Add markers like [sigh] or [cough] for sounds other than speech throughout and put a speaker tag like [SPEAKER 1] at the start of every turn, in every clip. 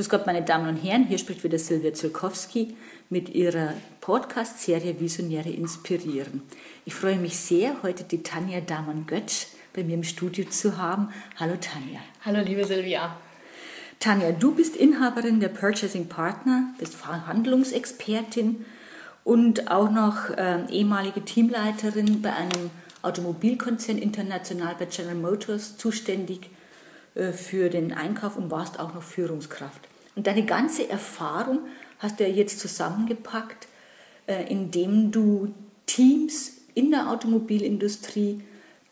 [SPEAKER 1] Grüß Gott, meine Damen und Herren, hier spricht wieder Silvia Zulkowski mit ihrer Podcast-Serie Visionäre inspirieren. Ich freue mich sehr, heute die Tanja Damann-Götsch bei mir im Studio zu haben. Hallo Tanja.
[SPEAKER 2] Hallo liebe Silvia.
[SPEAKER 1] Tanja, du bist Inhaberin der Purchasing Partner, bist Verhandlungsexpertin und auch noch äh, ehemalige Teamleiterin bei einem Automobilkonzern international bei General Motors zuständig für den Einkauf und warst auch noch Führungskraft. Und deine ganze Erfahrung hast du ja jetzt zusammengepackt, äh, indem du Teams in der Automobilindustrie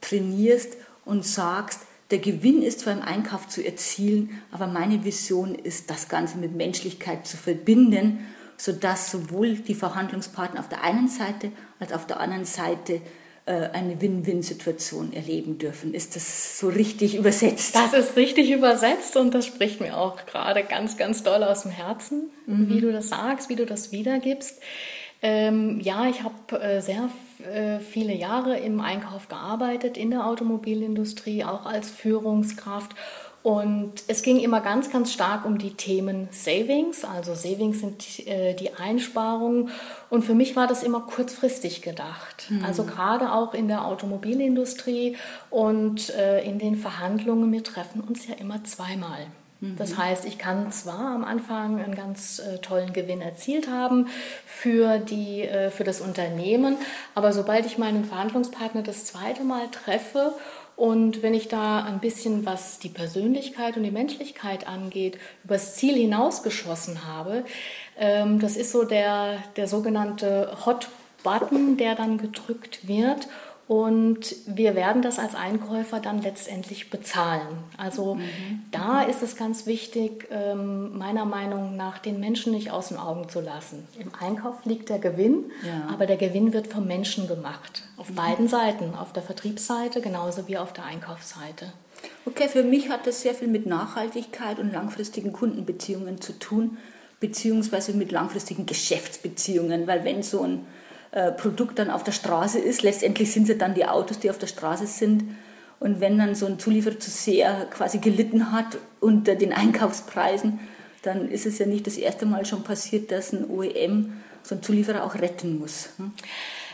[SPEAKER 1] trainierst und sagst, der Gewinn ist zwar im Einkauf zu erzielen, aber meine Vision ist, das Ganze mit Menschlichkeit zu verbinden, sodass sowohl die Verhandlungspartner auf der einen Seite als auf der anderen Seite äh, eine Win-Win-Situation erleben dürfen. Ist das so richtig übersetzt?
[SPEAKER 2] Das ist richtig übersetzt und das spricht mir auch gerade ganz, ganz doll aus dem Herzen, mhm. wie du das sagst, wie du das wiedergibst. Ähm, ja, ich habe äh, sehr äh, viele Jahre im Einkauf gearbeitet, in der Automobilindustrie, auch als Führungskraft und es ging immer ganz, ganz stark um die Themen Savings. Also Savings sind äh, die Einsparungen. Und für mich war das immer kurzfristig gedacht. Mhm. Also gerade auch in der Automobilindustrie und äh, in den Verhandlungen. Wir treffen uns ja immer zweimal. Mhm. Das heißt, ich kann zwar am Anfang einen ganz äh, tollen Gewinn erzielt haben für, die, äh, für das Unternehmen, aber sobald ich meinen Verhandlungspartner das zweite Mal treffe und wenn ich da ein bisschen, was die Persönlichkeit und die Menschlichkeit angeht, übers Ziel hinausgeschossen habe, ähm, das ist so der, der sogenannte Hot Button, der dann gedrückt wird und wir werden das als Einkäufer dann letztendlich bezahlen. Also mhm. da ist es ganz wichtig, ähm, meiner Meinung nach den Menschen nicht aus den Augen zu lassen. Im Einkauf liegt der Gewinn, ja. aber der Gewinn wird vom Menschen gemacht. Auf mhm. beiden Seiten, auf der Vertriebsseite genauso wie auf der Einkaufsseite.
[SPEAKER 1] Okay, für mich hat das sehr viel mit Nachhaltigkeit und langfristigen Kundenbeziehungen zu tun, beziehungsweise mit langfristigen Geschäftsbeziehungen, weil wenn so ein äh, Produkt dann auf der Straße ist. Letztendlich sind es dann die Autos, die auf der Straße sind. Und wenn dann so ein Zulieferer zu sehr quasi gelitten hat unter den [laughs] Einkaufspreisen, dann ist es ja nicht das erste Mal schon passiert, dass ein OEM so einen Zulieferer auch retten muss. Hm?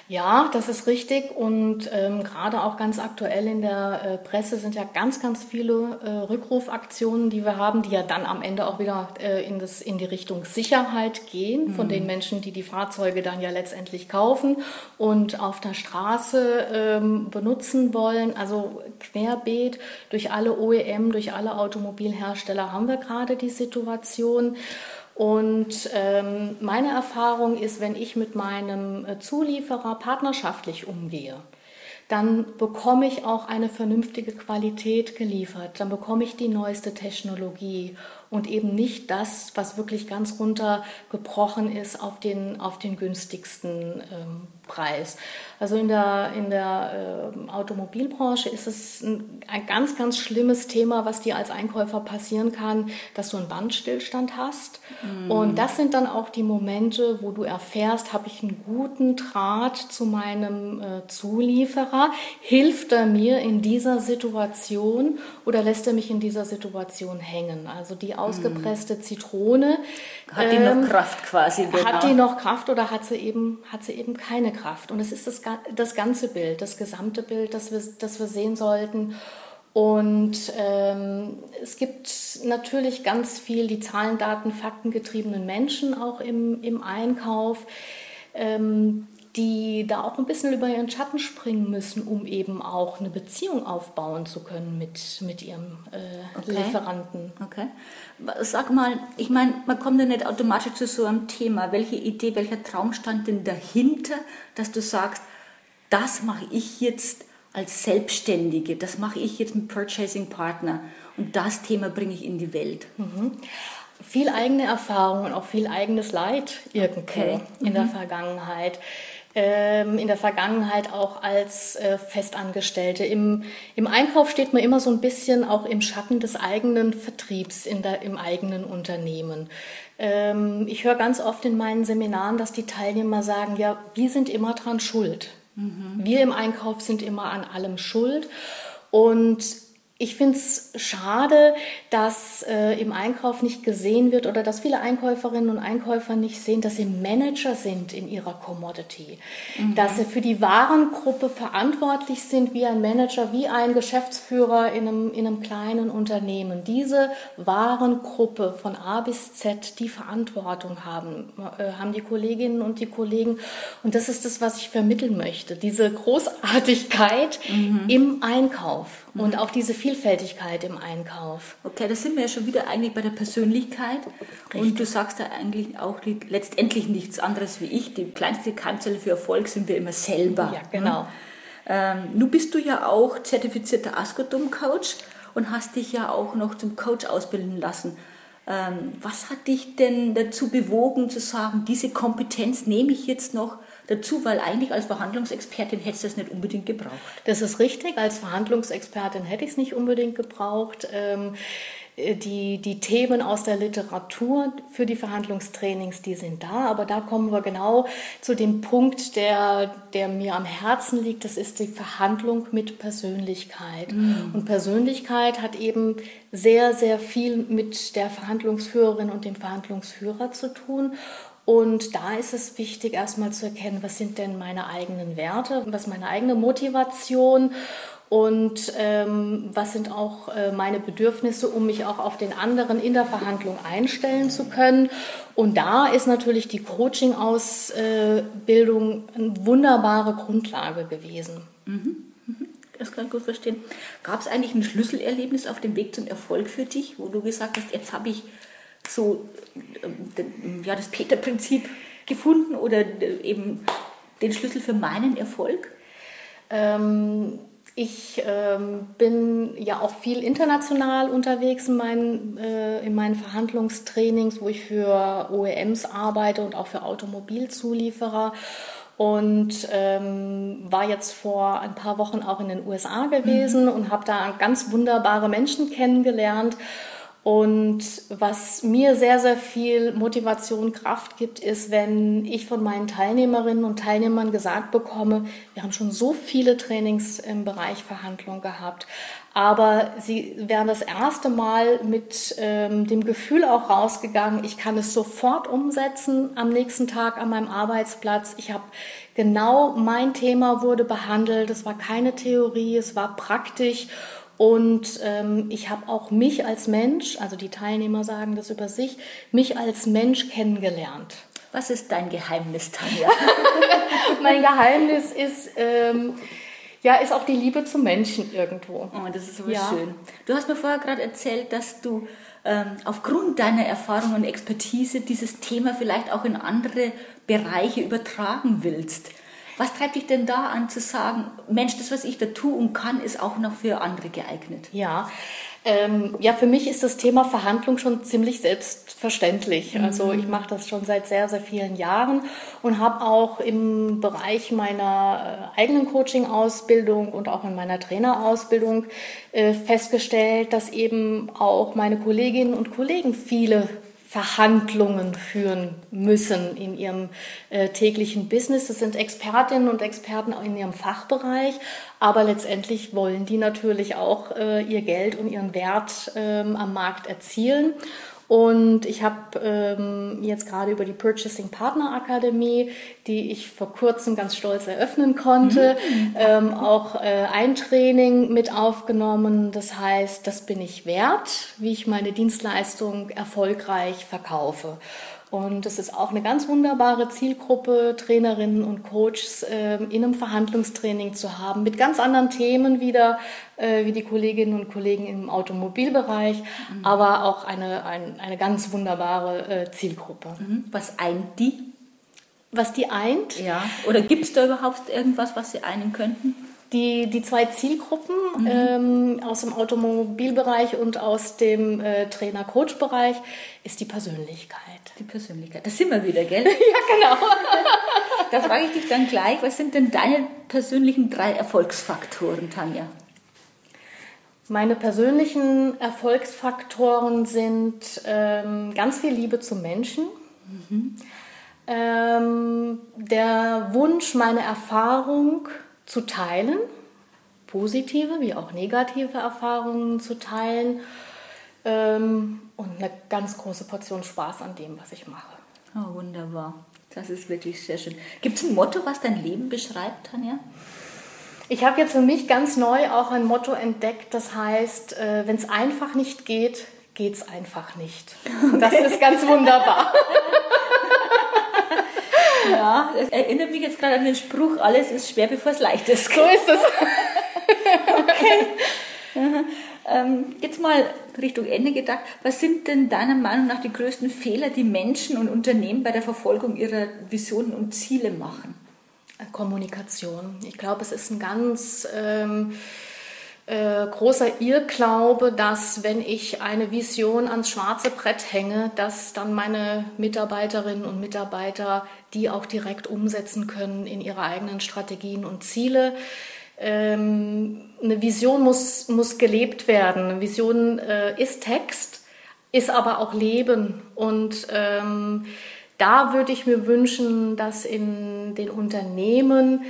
[SPEAKER 2] Ja, das ist richtig und ähm, gerade auch ganz aktuell in der äh, Presse sind ja ganz, ganz viele äh, Rückrufaktionen, die wir haben, die ja dann am Ende auch wieder äh, in, das, in die Richtung Sicherheit gehen mhm. von den Menschen, die die Fahrzeuge dann ja letztendlich kaufen und auf der Straße ähm, benutzen wollen. Also querbeet durch alle OEM, durch alle Automobilhersteller haben wir gerade die Situation. Und ähm, meine Erfahrung ist, wenn ich mit meinem äh, Zulieferer partnerschaftlich umgehe, dann bekomme ich auch eine vernünftige Qualität geliefert, dann bekomme ich die neueste Technologie und eben nicht das, was wirklich ganz runtergebrochen ist auf den, auf den günstigsten ähm, Preis. Also in der, in der äh, Automobilbranche ist es ein, ein, ganz, ganz schlimmes Thema, was dir als Einkäufer passieren kann, dass du einen Bandstillstand hast. Mm. Und das sind dann auch die Momente, wo du erfährst, habe ich einen guten Draht zu meinem äh, Zulieferer? Hilft er mir in dieser Situation oder lässt er mich in dieser Situation hängen? Also die ausgepresste Zitrone.
[SPEAKER 1] Hat die ähm, noch Kraft quasi?
[SPEAKER 2] Genau. Hat die noch Kraft oder hat sie eben, hat sie eben keine Kraft? Und es ist das, das ganze Bild, das gesamte Bild, das wir, das wir sehen sollten. Und ähm, es gibt natürlich ganz viel die Zahlen, Daten, Fakten getriebenen Menschen auch im, im Einkauf. Ähm, die da auch ein bisschen über ihren Schatten springen müssen, um eben auch eine Beziehung aufbauen zu können mit, mit ihrem äh, okay. Lieferanten.
[SPEAKER 1] Okay. Sag mal, ich meine, man kommt ja nicht automatisch zu so einem Thema. Welche Idee, welcher Traum stand denn dahinter, dass du sagst, das mache ich jetzt als Selbstständige, das mache ich jetzt mit Purchasing Partner und das Thema bringe ich in die Welt?
[SPEAKER 2] Mhm. viel eigene Erfahrung und auch viel eigenes Leid irgendwo okay. in mhm. der Vergangenheit in der Vergangenheit auch als äh, Festangestellte. Im, Im Einkauf steht man immer so ein bisschen auch im Schatten des eigenen Vertriebs in der, im eigenen Unternehmen. Ähm, ich höre ganz oft in meinen Seminaren, dass die Teilnehmer sagen, ja, wir sind immer dran schuld. Mhm. Wir im Einkauf sind immer an allem schuld. Und ich finde es schade, dass äh, im Einkauf nicht gesehen wird oder dass viele Einkäuferinnen und Einkäufer nicht sehen, dass sie Manager sind in ihrer Commodity. Mhm. Dass sie für die Warengruppe verantwortlich sind wie ein Manager, wie ein Geschäftsführer in einem, in einem kleinen Unternehmen. Diese Warengruppe von A bis Z, die Verantwortung haben, äh, haben die Kolleginnen und die Kollegen. Und das ist das, was ich vermitteln möchte. Diese Großartigkeit mhm. im Einkauf mhm. und auch diese Vielfältigkeit im Einkauf.
[SPEAKER 1] Okay, da sind wir ja schon wieder eigentlich bei der Persönlichkeit. Richtig. Und du sagst da eigentlich auch letztendlich nichts anderes wie ich. Die kleinste Keimzelle für Erfolg sind wir immer selber.
[SPEAKER 2] Ja, genau. Hm?
[SPEAKER 1] Ähm, nun bist du ja auch zertifizierter Askodum-Coach und hast dich ja auch noch zum Coach ausbilden lassen. Ähm, was hat dich denn dazu bewogen zu sagen, diese Kompetenz nehme ich jetzt noch dazu, weil eigentlich als Verhandlungsexpertin hättest du das nicht unbedingt gebraucht.
[SPEAKER 2] Das ist richtig, als Verhandlungsexpertin hätte ich es nicht unbedingt gebraucht. Ähm, die, die Themen aus der Literatur für die Verhandlungstrainings, die sind da, aber da kommen wir genau zu dem Punkt, der, der mir am Herzen liegt, das ist die Verhandlung mit Persönlichkeit. Mhm. Und Persönlichkeit hat eben sehr, sehr viel mit der Verhandlungsführerin und dem Verhandlungsführer zu tun. Und da ist es wichtig, erstmal zu erkennen, was sind denn meine eigenen Werte, was ist meine eigene Motivation und ähm, was sind auch äh, meine Bedürfnisse, um mich auch auf den anderen in der Verhandlung einstellen zu können. Und da ist natürlich die Coaching-Ausbildung eine wunderbare Grundlage gewesen.
[SPEAKER 1] Mhm. mhm. Das kann ich gut verstehen. Gab es eigentlich ein Schlüsselerlebnis auf dem Weg zum Erfolg für dich, wo du gesagt hast, jetzt habe ich so ähm, ja, das Peter-Prinzip gefunden oder äh, eben den Schlüssel für meinen Erfolg?
[SPEAKER 2] Ähm, ich ähm, bin ja auch viel international unterwegs in meinen, äh, in meinen Verhandlungstrainings, wo ich für OEMs arbeite und auch für Automobilzulieferer und ähm, war jetzt vor ein paar Wochen auch in den USA gewesen mhm. und habe da ganz wunderbare Menschen kennengelernt und was mir sehr, sehr viel Motivation, Kraft gibt, ist, wenn ich von meinen Teilnehmerinnen und Teilnehmern gesagt bekomme, wir haben schon so viele Trainings im Bereich Verhandlung gehabt, aber sie wären das erste Mal mit ähm, dem Gefühl auch rausgegangen, ich kann es sofort umsetzen am nächsten Tag an meinem Arbeitsplatz. Ich habe genau mein Thema wurde behandelt, es war keine Theorie, es war praktisch und ähm, ich habe auch mich als Mensch, also die Teilnehmer sagen das über sich, mich als Mensch kennengelernt.
[SPEAKER 1] Was ist dein Geheimnis, Tanja? [laughs]
[SPEAKER 2] mein Geheimnis ist, ähm, ja, ist auch die Liebe zum Menschen irgendwo.
[SPEAKER 1] Oh, das ist so ja. schön. Du hast mir vorher gerade erzählt, dass du ähm, aufgrund deiner Erfahrung und Expertise dieses Thema vielleicht auch in andere Bereiche übertragen willst. Was treibt dich denn da an zu sagen, Mensch, das, was ich da tue und kann, ist auch noch für andere geeignet?
[SPEAKER 2] Ja, ähm, ja, für mich ist das Thema Verhandlung schon ziemlich selbstverständlich. Mhm. Also ich mache das schon seit sehr, sehr vielen Jahren und habe auch im Bereich meiner äh, eigenen Coaching-Ausbildung und auch in meiner Trainerausbildung äh, festgestellt, dass eben auch meine Kolleginnen und Kollegen viele Verhandlungen führen müssen in ihrem äh, täglichen Business. Das sind Expertinnen und Experten in ihrem Fachbereich, aber letztendlich wollen die natürlich auch äh, ihr Geld und ihren Wert ähm, am Markt erzielen. Und ich habe ähm, jetzt gerade über die Purchasing Partner Akademie, die ich vor kurzem ganz stolz eröffnen konnte, mhm. ähm, auch äh, ein Training mit aufgenommen. Das heißt, das bin ich wert, wie ich meine Dienstleistung erfolgreich verkaufe. Und es ist auch eine ganz wunderbare Zielgruppe, Trainerinnen und Coaches äh, in einem Verhandlungstraining zu haben, mit ganz anderen Themen wieder, äh, wie die Kolleginnen und Kollegen im Automobilbereich, mhm. aber auch eine, ein, eine ganz wunderbare äh, Zielgruppe.
[SPEAKER 1] Mhm. Was eint die?
[SPEAKER 2] Was die eint?
[SPEAKER 1] Ja. Oder gibt es da überhaupt irgendwas, was sie einen könnten?
[SPEAKER 2] Die, die zwei Zielgruppen mhm. ähm, aus dem Automobilbereich und aus dem äh, Trainer-Coach-Bereich ist die Persönlichkeit.
[SPEAKER 1] Die Persönlichkeit. Das sind wir wieder, gell? [laughs]
[SPEAKER 2] ja, genau. [laughs]
[SPEAKER 1] da frage ich dich dann gleich, was sind denn deine persönlichen drei Erfolgsfaktoren, Tanja?
[SPEAKER 2] Meine persönlichen Erfolgsfaktoren sind ähm, ganz viel Liebe zum Menschen, mhm. ähm, der Wunsch, meine Erfahrung zu teilen, positive wie auch negative Erfahrungen zu teilen ähm, und eine ganz große Portion Spaß an dem, was ich mache.
[SPEAKER 1] Oh, wunderbar. Das ist wirklich sehr schön. Gibt es ein Motto, was dein Leben beschreibt, Tanja?
[SPEAKER 2] Ich habe jetzt für mich ganz neu auch ein Motto entdeckt, das heißt, äh, wenn es einfach nicht geht, geht es einfach nicht. [laughs] Das ist ganz wunderbar. [laughs]
[SPEAKER 1] ja, das erinnert mich jetzt gerade an den Spruch, alles ist schwer, bevor es leicht ist.
[SPEAKER 2] So ist es. [laughs]
[SPEAKER 1] okay. Ähm, jetzt mal Richtung Ende gedacht. Was sind denn deiner Meinung nach die größten Fehler, die Menschen und Unternehmen bei der Verfolgung ihrer Visionen und Ziele machen?
[SPEAKER 2] Kommunikation. Ich glaube, es ist ein ganz ähm, äh, großer Irrglaube, dass wenn ich eine Vision ans schwarze Brett hänge, dass dann meine Mitarbeiterinnen und Mitarbeiter die auch direkt umsetzen können in ihre eigenen Strategien und Ziele. Ähm, eine Vision muss, muss gelebt werden. Eine Vision äh, ist Text, ist aber auch Leben und ähm, da würde ich mir wünschen, dass in den Unternehmen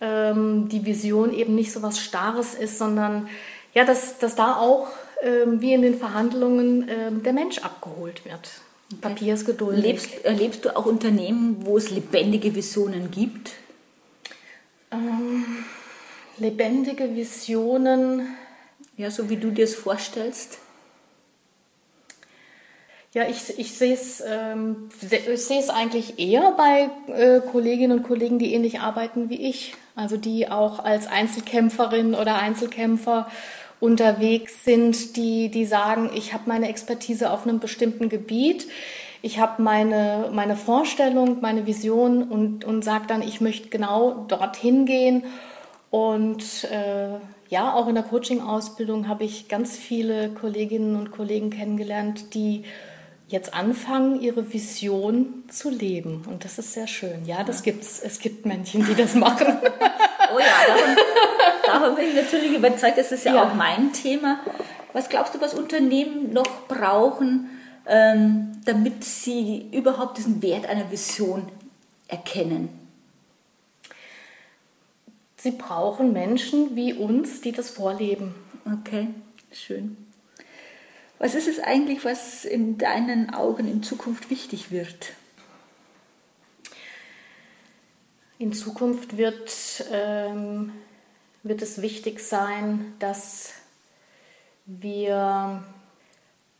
[SPEAKER 2] ähm, die Vision eben nicht so was Starres ist, sondern ja, dass, dass da auch ähm, wie in den Verhandlungen ähm, der Mensch abgeholt wird.
[SPEAKER 1] Papier ist geduldig. Lebst, erlebst du auch Unternehmen, wo es lebendige Visionen gibt?
[SPEAKER 2] Ähm, lebendige Visionen.
[SPEAKER 1] Ja, so wie du dir es vorstellst.
[SPEAKER 2] Ja, ich, ich sehe es ähm, ich eigentlich eher bei äh, Kolleginnen und Kollegen, die ähnlich arbeiten wie ich. Also die auch als Einzelkämpferin oder Einzelkämpfer unterwegs sind, die, die sagen, ich habe meine Expertise auf einem bestimmten Gebiet, ich habe meine, meine Vorstellung, meine Vision und, und sage dann, ich möchte genau dorthin gehen. Und äh, ja, auch in der Coaching-Ausbildung habe ich ganz viele Kolleginnen und Kollegen kennengelernt, die jetzt anfangen, ihre Vision zu leben. Und das ist sehr schön. Ja, das gibt's. Es gibt Männchen, die das machen. [laughs]
[SPEAKER 1] oh ja, davon, davon, bin ich natürlich überzeugt. Das ist ja, ja, auch mein Thema. Was glaubst du, was Unternehmen noch brauchen, ähm, damit sie überhaupt diesen Wert einer Vision erkennen?
[SPEAKER 2] Sie brauchen Menschen wie uns, die das vorleben.
[SPEAKER 1] Okay, schön. Was ist es eigentlich, was in deinen Augen in Zukunft wichtig wird?
[SPEAKER 2] In Zukunft wird, ähm, wird es wichtig sein, dass wir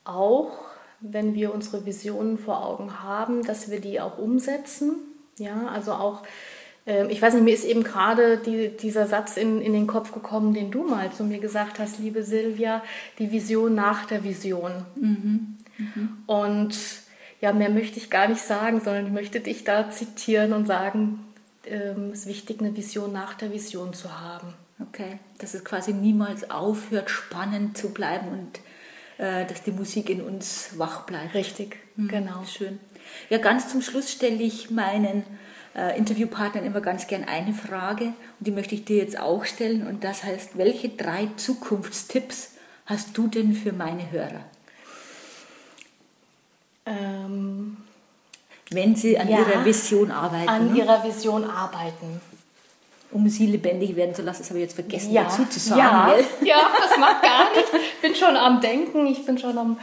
[SPEAKER 2] auch, wenn wir unsere Visionen vor Augen haben, dass wir die auch umsetzen. Ja, also auch ich weiß nicht, mir ist eben gerade die, dieser Satz in, in den Kopf gekommen, den du mal zu mir gesagt hast, liebe Silvia, die Vision nach der Vision. Mhm. Mhm. Und ja, mehr möchte ich gar nicht sagen, sondern ich möchte dich da zitieren und sagen, ähm, es ist wichtig, eine Vision nach der Vision zu haben.
[SPEAKER 1] Okay, dass es quasi niemals aufhört, spannend zu bleiben und äh, dass die Musik in uns wach bleibt.
[SPEAKER 2] Richtig, mhm. genau.
[SPEAKER 1] Schön. Ja, ganz zum Schluss stelle ich meinen äh, Interviewpartnern immer ganz gern eine Frage und die möchte ich dir jetzt auch stellen und das heißt, welche drei Zukunftstipps hast du denn für meine Hörer?
[SPEAKER 2] Ähm,
[SPEAKER 1] Wenn sie an ja, ihrer Vision arbeiten.
[SPEAKER 2] An ne? ihrer Vision arbeiten.
[SPEAKER 1] Um sie lebendig werden zu lassen, das habe ich jetzt vergessen
[SPEAKER 2] ja,
[SPEAKER 1] dazu zu sagen.
[SPEAKER 2] Ja, [laughs] ja, das macht gar nicht. Ich bin schon am Denken, ich bin schon am,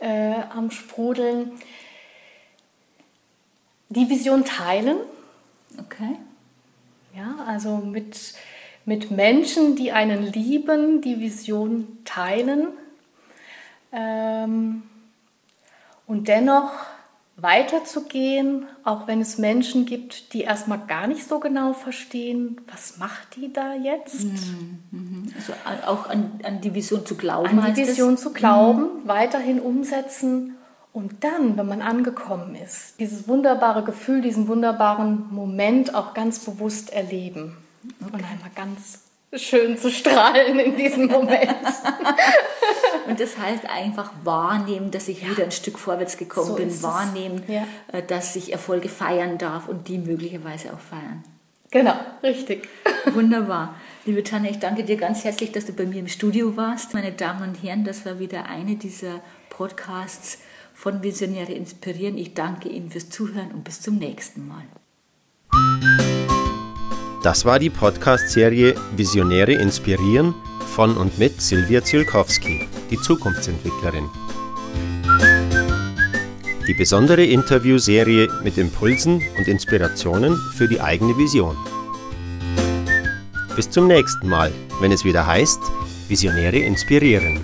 [SPEAKER 2] äh, am Sprudeln. Die Vision teilen
[SPEAKER 1] Okay.
[SPEAKER 2] Ja, also mit, mit Menschen, die einen lieben, die Vision teilen ähm, und dennoch weiterzugehen, auch wenn es Menschen gibt, die erstmal gar nicht so genau verstehen, was macht die da jetzt? Mhm.
[SPEAKER 1] mhm. Also auch an, an die Vision zu glauben.
[SPEAKER 2] An die Vision es? zu glauben, mhm. weiterhin umsetzen und dann, wenn man angekommen ist, dieses wunderbare Gefühl, diesen wunderbaren Moment auch ganz bewusst erleben. Okay. Und einmal ganz schön zu strahlen in diesem Moment. [laughs]
[SPEAKER 1] und das heißt einfach wahrnehmen, dass ich ja. wieder ein Stück vorwärts gekommen so bin, wahrnehmen, ja. Äh, dass ich Erfolge feiern darf und die möglicherweise auch feiern.
[SPEAKER 2] Genau, richtig.
[SPEAKER 1] Wunderbar. Liebe Tanja, ich danke dir ganz herzlich, dass du bei mir im Studio warst. Meine Damen und Herren, das war wieder eine dieser Podcasts von Visionäre inspirieren. Ich danke Ihnen fürs Zuhören und bis zum nächsten Mal.
[SPEAKER 3] Das war die Podcast-Serie Visionäre inspirieren von und mit Silvia Zielkowski, die Zukunftsentwicklerin. Die besondere Interviewserie mit Impulsen und Inspirationen für die eigene Vision. Bis zum nächsten Mal, wenn es wieder heißt, Visionäre inspirieren.